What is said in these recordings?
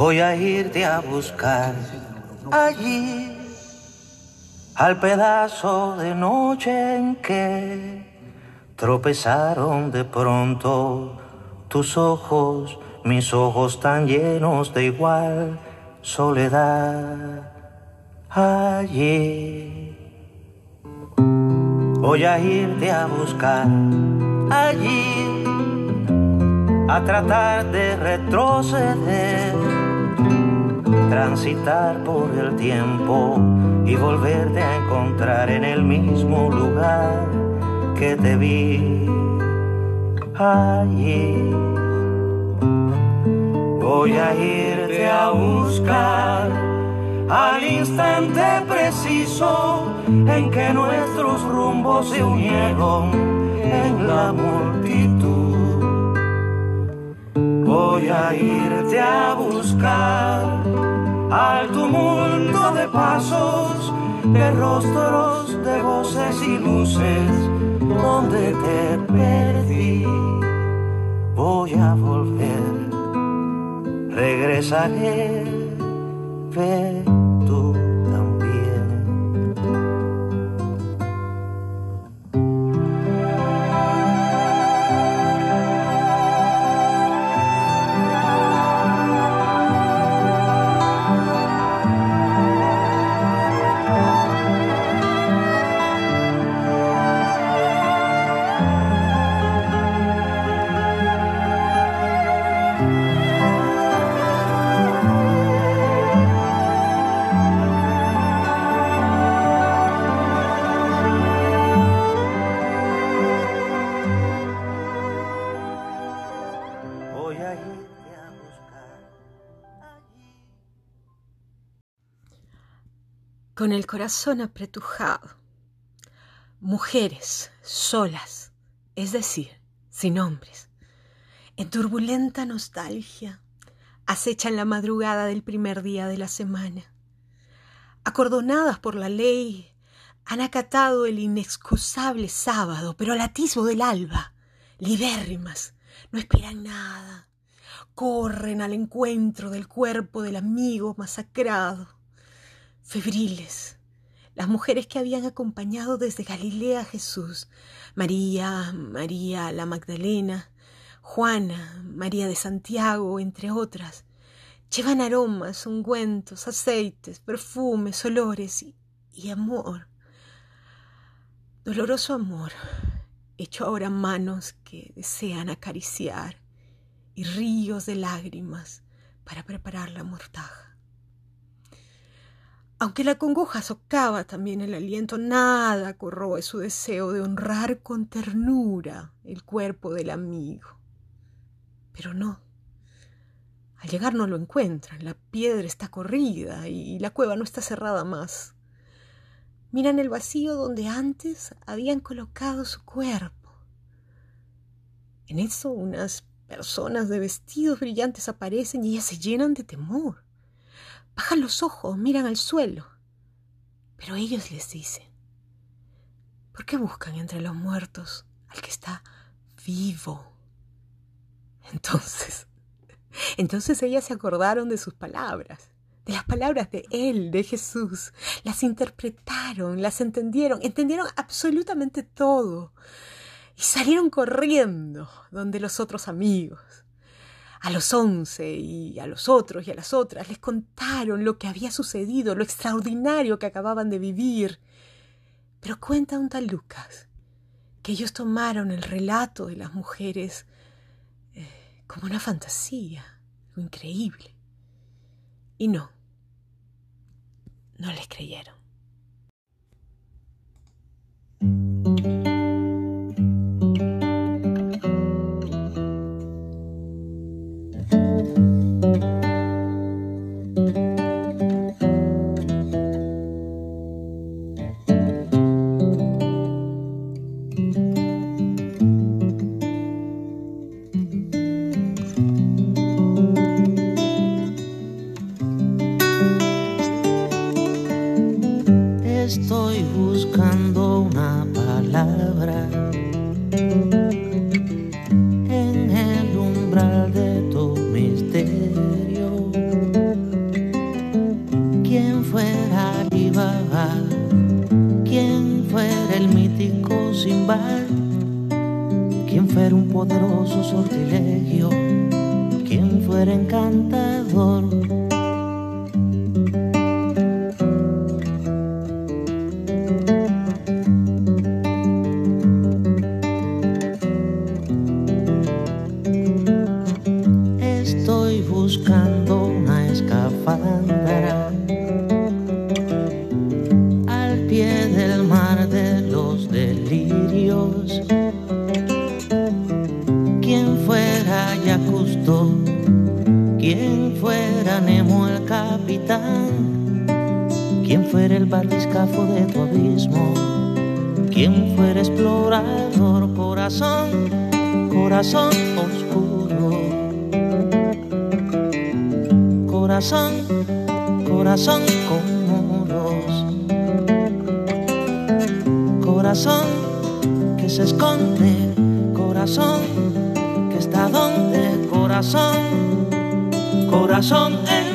Voy a irte a buscar allí al pedazo de noche en que tropezaron de pronto tus ojos, mis ojos tan llenos de igual soledad. Allí voy a irte a buscar allí a tratar de retroceder, transitar por el tiempo y volverte a encontrar en el mismo lugar que te vi allí. Voy a irte a buscar al instante preciso en que nuestros rumbos se unieron en la multitud. Voy a irte a buscar al tumulto de pasos, de rostros, de voces y luces, donde te perdí. Voy a volver, regresaré, ve con el corazón apretujado. Mujeres solas, es decir, sin hombres, en turbulenta nostalgia, acechan la madrugada del primer día de la semana. Acordonadas por la ley, han acatado el inexcusable sábado, pero al atisbo del alba, libérrimas, no esperan nada, corren al encuentro del cuerpo del amigo masacrado febriles, las mujeres que habían acompañado desde Galilea a Jesús, María, María la Magdalena, Juana, María de Santiago, entre otras, llevan aromas, ungüentos, aceites, perfumes, olores y, y amor. Doloroso amor, hecho ahora manos que desean acariciar y ríos de lágrimas para preparar la mortaja. Aunque la congoja socava también el aliento, nada corroe su deseo de honrar con ternura el cuerpo del amigo. Pero no. Al llegar no lo encuentran, la piedra está corrida y la cueva no está cerrada más. Miran el vacío donde antes habían colocado su cuerpo. En eso unas personas de vestidos brillantes aparecen y ellas se llenan de temor. Bajan los ojos, miran al suelo. Pero ellos les dicen, ¿por qué buscan entre los muertos al que está vivo? Entonces, entonces ellas se acordaron de sus palabras, de las palabras de Él, de Jesús. Las interpretaron, las entendieron, entendieron absolutamente todo. Y salieron corriendo donde los otros amigos a los once y a los otros y a las otras les contaron lo que había sucedido, lo extraordinario que acababan de vivir. Pero cuenta un tal Lucas que ellos tomaron el relato de las mujeres eh, como una fantasía, algo increíble. Y no, no les creyeron. Poderoso sortilegio, quien fuera encantador. Estoy buscando una escafandra al pie del mar de los delirios. Quien fuera el batiscafo de tu abismo, quien fuera explorador, corazón, corazón oscuro. Corazón, corazón con muros. Corazón que se esconde, corazón que está donde, corazón, corazón en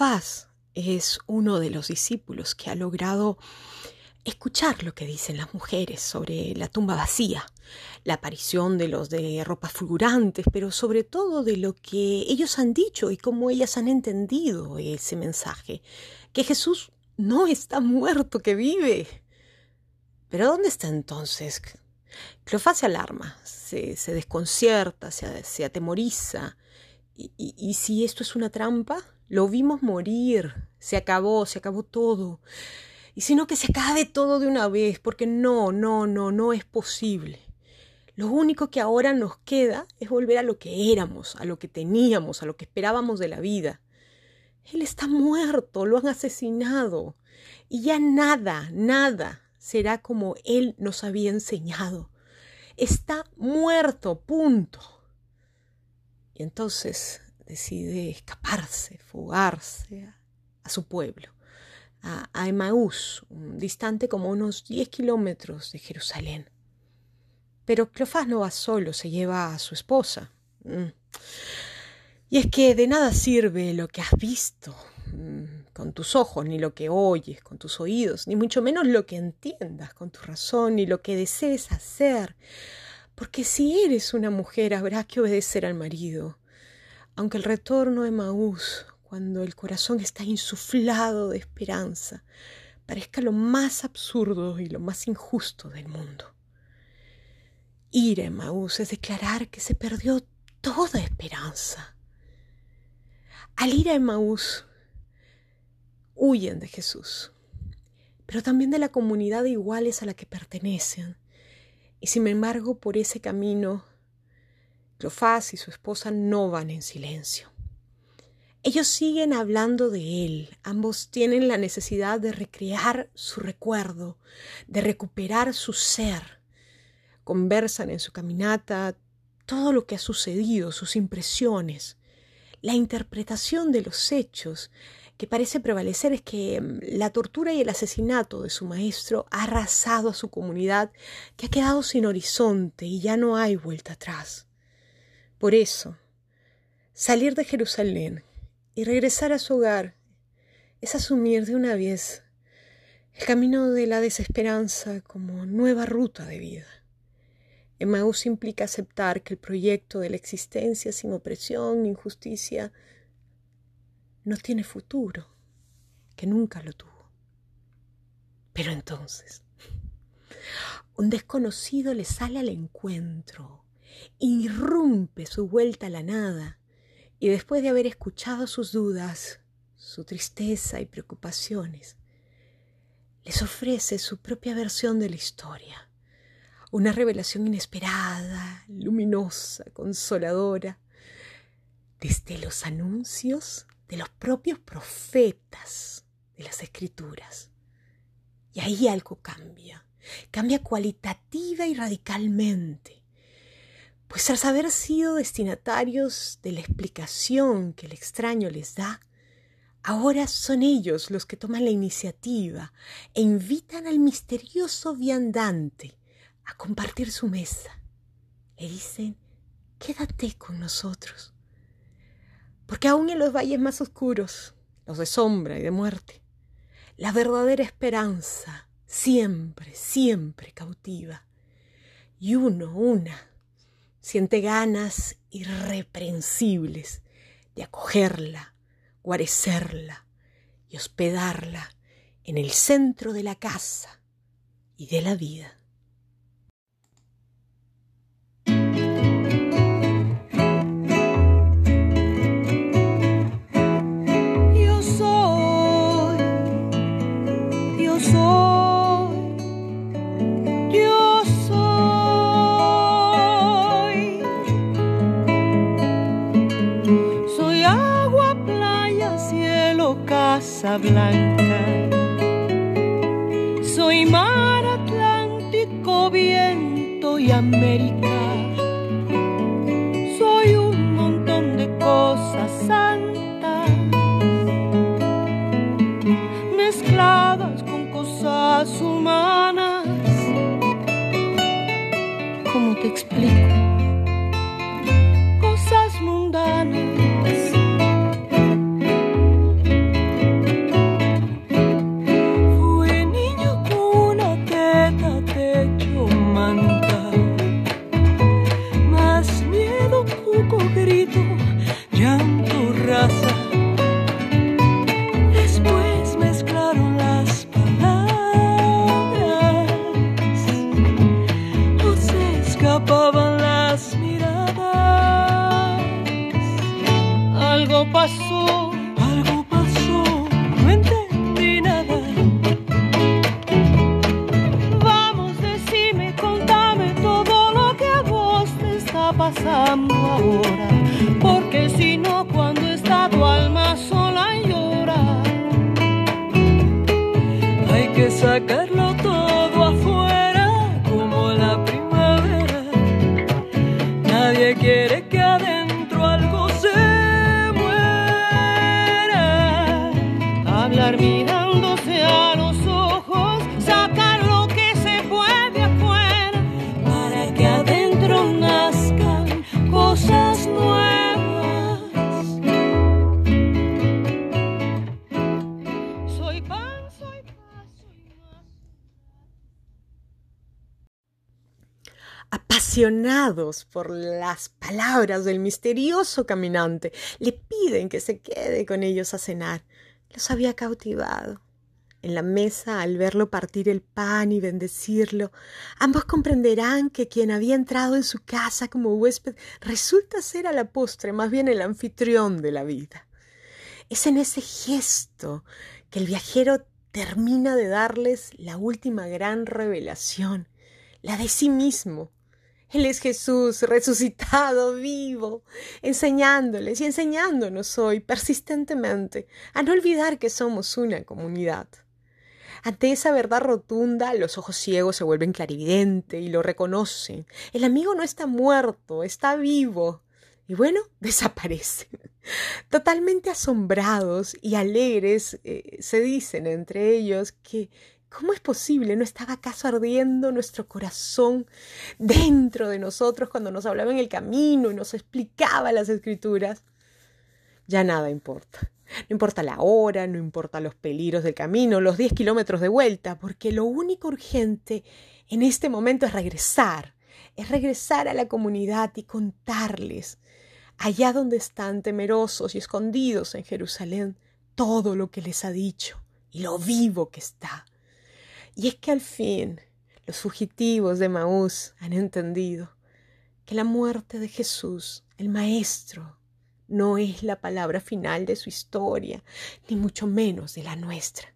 Cleofás es uno de los discípulos que ha logrado escuchar lo que dicen las mujeres sobre la tumba vacía, la aparición de los de ropas fulgurantes, pero sobre todo de lo que ellos han dicho y cómo ellas han entendido ese mensaje, que Jesús no está muerto, que vive. Pero ¿dónde está entonces? Cleofás se alarma, se, desconcierta, se, atemoriza. ¿Y, y, ¿Y si esto es una trampa? Lo vimos morir, se acabó, se acabó todo. Y sino que se acabe todo de una vez, porque no, no, no, no es posible. Lo único que ahora nos queda es volver a lo que éramos, a lo que teníamos, a lo que esperábamos de la vida. Él está muerto, lo han asesinado. Y ya nada, nada será como Él nos había enseñado. Está muerto, punto. Y entonces decide escaparse, fugarse a, su pueblo, a, a Emaús, distante como unos 10 kilómetros de Jerusalén. Pero Cleofás no va solo, se lleva a su esposa. Y es que de nada sirve lo que has visto con tus ojos, ni lo que oyes con tus oídos, ni mucho menos lo que entiendas con tu razón, ni lo que desees hacer. Porque si eres una mujer habrá que obedecer al marido aunque el retorno de Maús, cuando el corazón está insuflado de esperanza, parezca lo más absurdo y lo más injusto del mundo. Ir a Emaús es declarar que se perdió toda esperanza. Al ir a Emaús, huyen de Jesús, pero también de la comunidad de iguales a la que pertenecen. Y sin embargo, por ese camino Cleofás y su esposa no van en silencio. Ellos siguen hablando de él, ambos tienen la necesidad de recrear su recuerdo, de recuperar su ser. Conversan en su caminata todo lo que ha sucedido, sus impresiones. La interpretación de los hechos que parece prevalecer es que la tortura y el asesinato de su maestro ha arrasado a su comunidad, que ha quedado sin horizonte y ya no hay vuelta atrás. Por eso, salir de Jerusalén y regresar a su hogar es asumir de una vez el camino de la desesperanza como nueva ruta de vida. Emmaús implica aceptar que el proyecto de la existencia sin opresión ni injusticia no tiene futuro, que nunca lo tuvo. Pero entonces, un desconocido le sale al encuentro irrumpe su vuelta a la nada y después de haber escuchado sus dudas, su tristeza y preocupaciones, les ofrece su propia versión de la historia, una revelación inesperada, luminosa, consoladora, desde los anuncios de los propios profetas de las escrituras. Y ahí algo cambia. cambia cualitativa y radicalmente. Pues tras haber sido destinatarios de la explicación que el extraño les da, ahora son ellos los que toman la iniciativa e invitan al misterioso viandante a compartir su mesa. Le dicen, quédate con nosotros. Porque aún en los valles más oscuros, los de sombra y de muerte, la verdadera esperanza siempre, siempre cautiva. Y uno, una, siente ganas irreprensibles de acogerla, guarecerla y hospedarla en el centro de la casa y de la vida. Soy mar Atlántico, viento y América. Soy un montón de cosas santas, mezcladas con cosas humanas. ¿Cómo te explico? Apasionados por las palabras del misterioso caminante, le piden que se quede con ellos a cenar. Los había cautivado. En la mesa, al verlo partir el pan y bendecirlo, ambos comprenderán que quien había entrado en su casa como huésped resulta ser a la postre más bien el anfitrión de la vida. Es en ese gesto que el viajero termina de darles la última gran revelación, la de sí mismo, él es Jesús resucitado, vivo, enseñándoles y enseñándonos hoy persistentemente a no olvidar que somos una comunidad. Ante esa verdad rotunda, los ojos ciegos se vuelven clarividentes y lo reconocen. El amigo no está muerto, está vivo. Y bueno, desaparece. Totalmente asombrados y alegres, eh, se dicen entre ellos que ¿Cómo es posible? ¿No estaba acaso ardiendo nuestro corazón dentro de nosotros cuando nos hablaba en el camino y nos explicaba las escrituras? Ya nada importa. No importa la hora, no importa los peligros del camino, los 10 kilómetros de vuelta, porque lo único urgente en este momento es regresar, es regresar a la comunidad y contarles, allá donde están temerosos y escondidos en Jerusalén, todo lo que les ha dicho y lo vivo que está. Y es que al fin los fugitivos de Maús han entendido que la muerte de Jesús, el Maestro, no es la palabra final de su historia, ni mucho menos de la nuestra.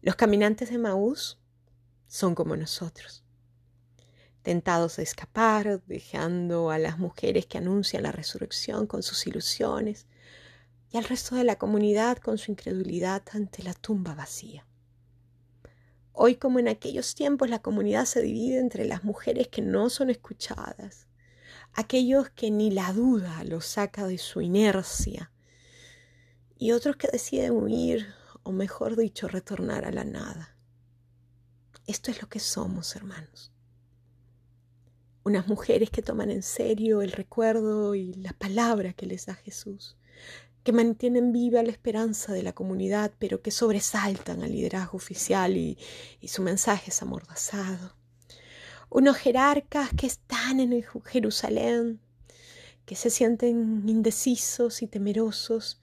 Los caminantes de Maús son como nosotros, tentados a escapar, dejando a las mujeres que anuncian la resurrección con sus ilusiones y al resto de la comunidad con su incredulidad ante la tumba vacía. Hoy como en aquellos tiempos la comunidad se divide entre las mujeres que no son escuchadas, aquellos que ni la duda los saca de su inercia y otros que deciden huir o mejor dicho retornar a la nada. Esto es lo que somos, hermanos. Unas mujeres que toman en serio el recuerdo y la palabra que les da Jesús, que mantienen viva la esperanza de la comunidad, pero que sobresaltan al liderazgo oficial y, su mensaje es amordazado. Unos jerarcas que están en Jerusalén, que se sienten indecisos y temerosos,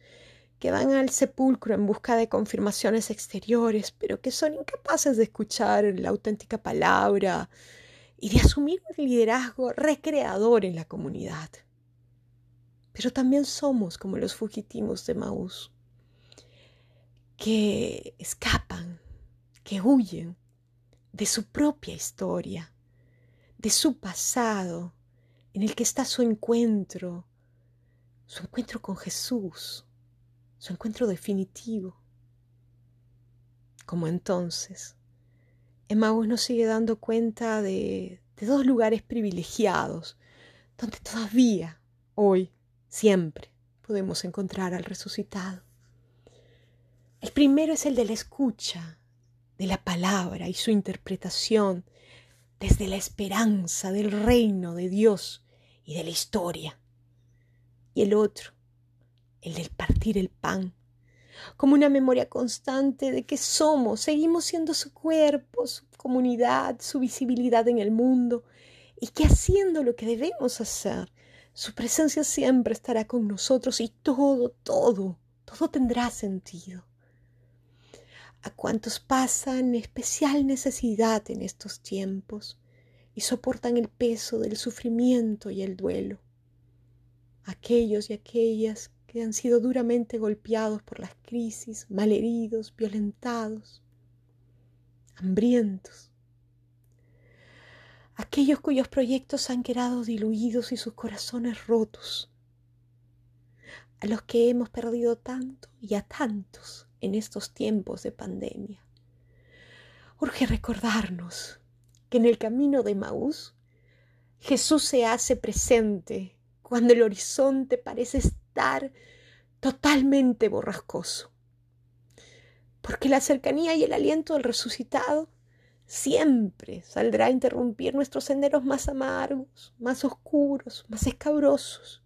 que van al sepulcro en busca de confirmaciones exteriores, pero que son incapaces de escuchar la auténtica palabra y de asumir un liderazgo recreador en la comunidad pero también somos como los fugitivos de Maús, que escapan, que huyen de su propia historia, de su pasado, en el que está su encuentro, su encuentro con Jesús, su encuentro definitivo. Como entonces, Emmaus nos sigue dando cuenta de, de dos lugares privilegiados, donde todavía hoy Siempre podemos encontrar al resucitado. El primero es el de la escucha de la palabra y su interpretación desde la esperanza del reino de Dios y de la historia. Y el otro, el del partir el pan, como una memoria constante de que somos, seguimos siendo su cuerpo, su comunidad, su visibilidad en el mundo, y que haciendo lo que debemos hacer, su presencia siempre estará con nosotros y todo, todo, todo tendrá sentido. A cuantos pasan especial necesidad en estos tiempos y soportan el peso del sufrimiento y el duelo. Aquellos y aquellas que han sido duramente golpeados por las crisis, malheridos, violentados, hambrientos, aquellos cuyos proyectos han quedado diluidos y sus corazones rotos, a los que hemos perdido tanto y a tantos en estos tiempos de pandemia. Urge recordarnos que en el camino de Maús Jesús se hace presente cuando el horizonte parece estar totalmente borrascoso, porque la cercanía y el aliento del resucitado siempre saldrá a interrumpir nuestros senderos más amargos, más oscuros, más escabrosos.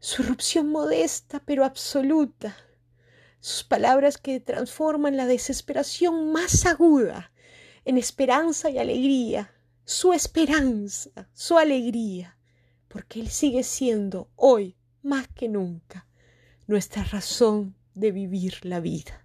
Su irrupción modesta pero absoluta, sus palabras que transforman la desesperación más aguda en esperanza y alegría, su esperanza, su alegría, porque Él sigue siendo hoy más que nunca nuestra razón de vivir la vida.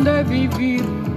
Razón de vivir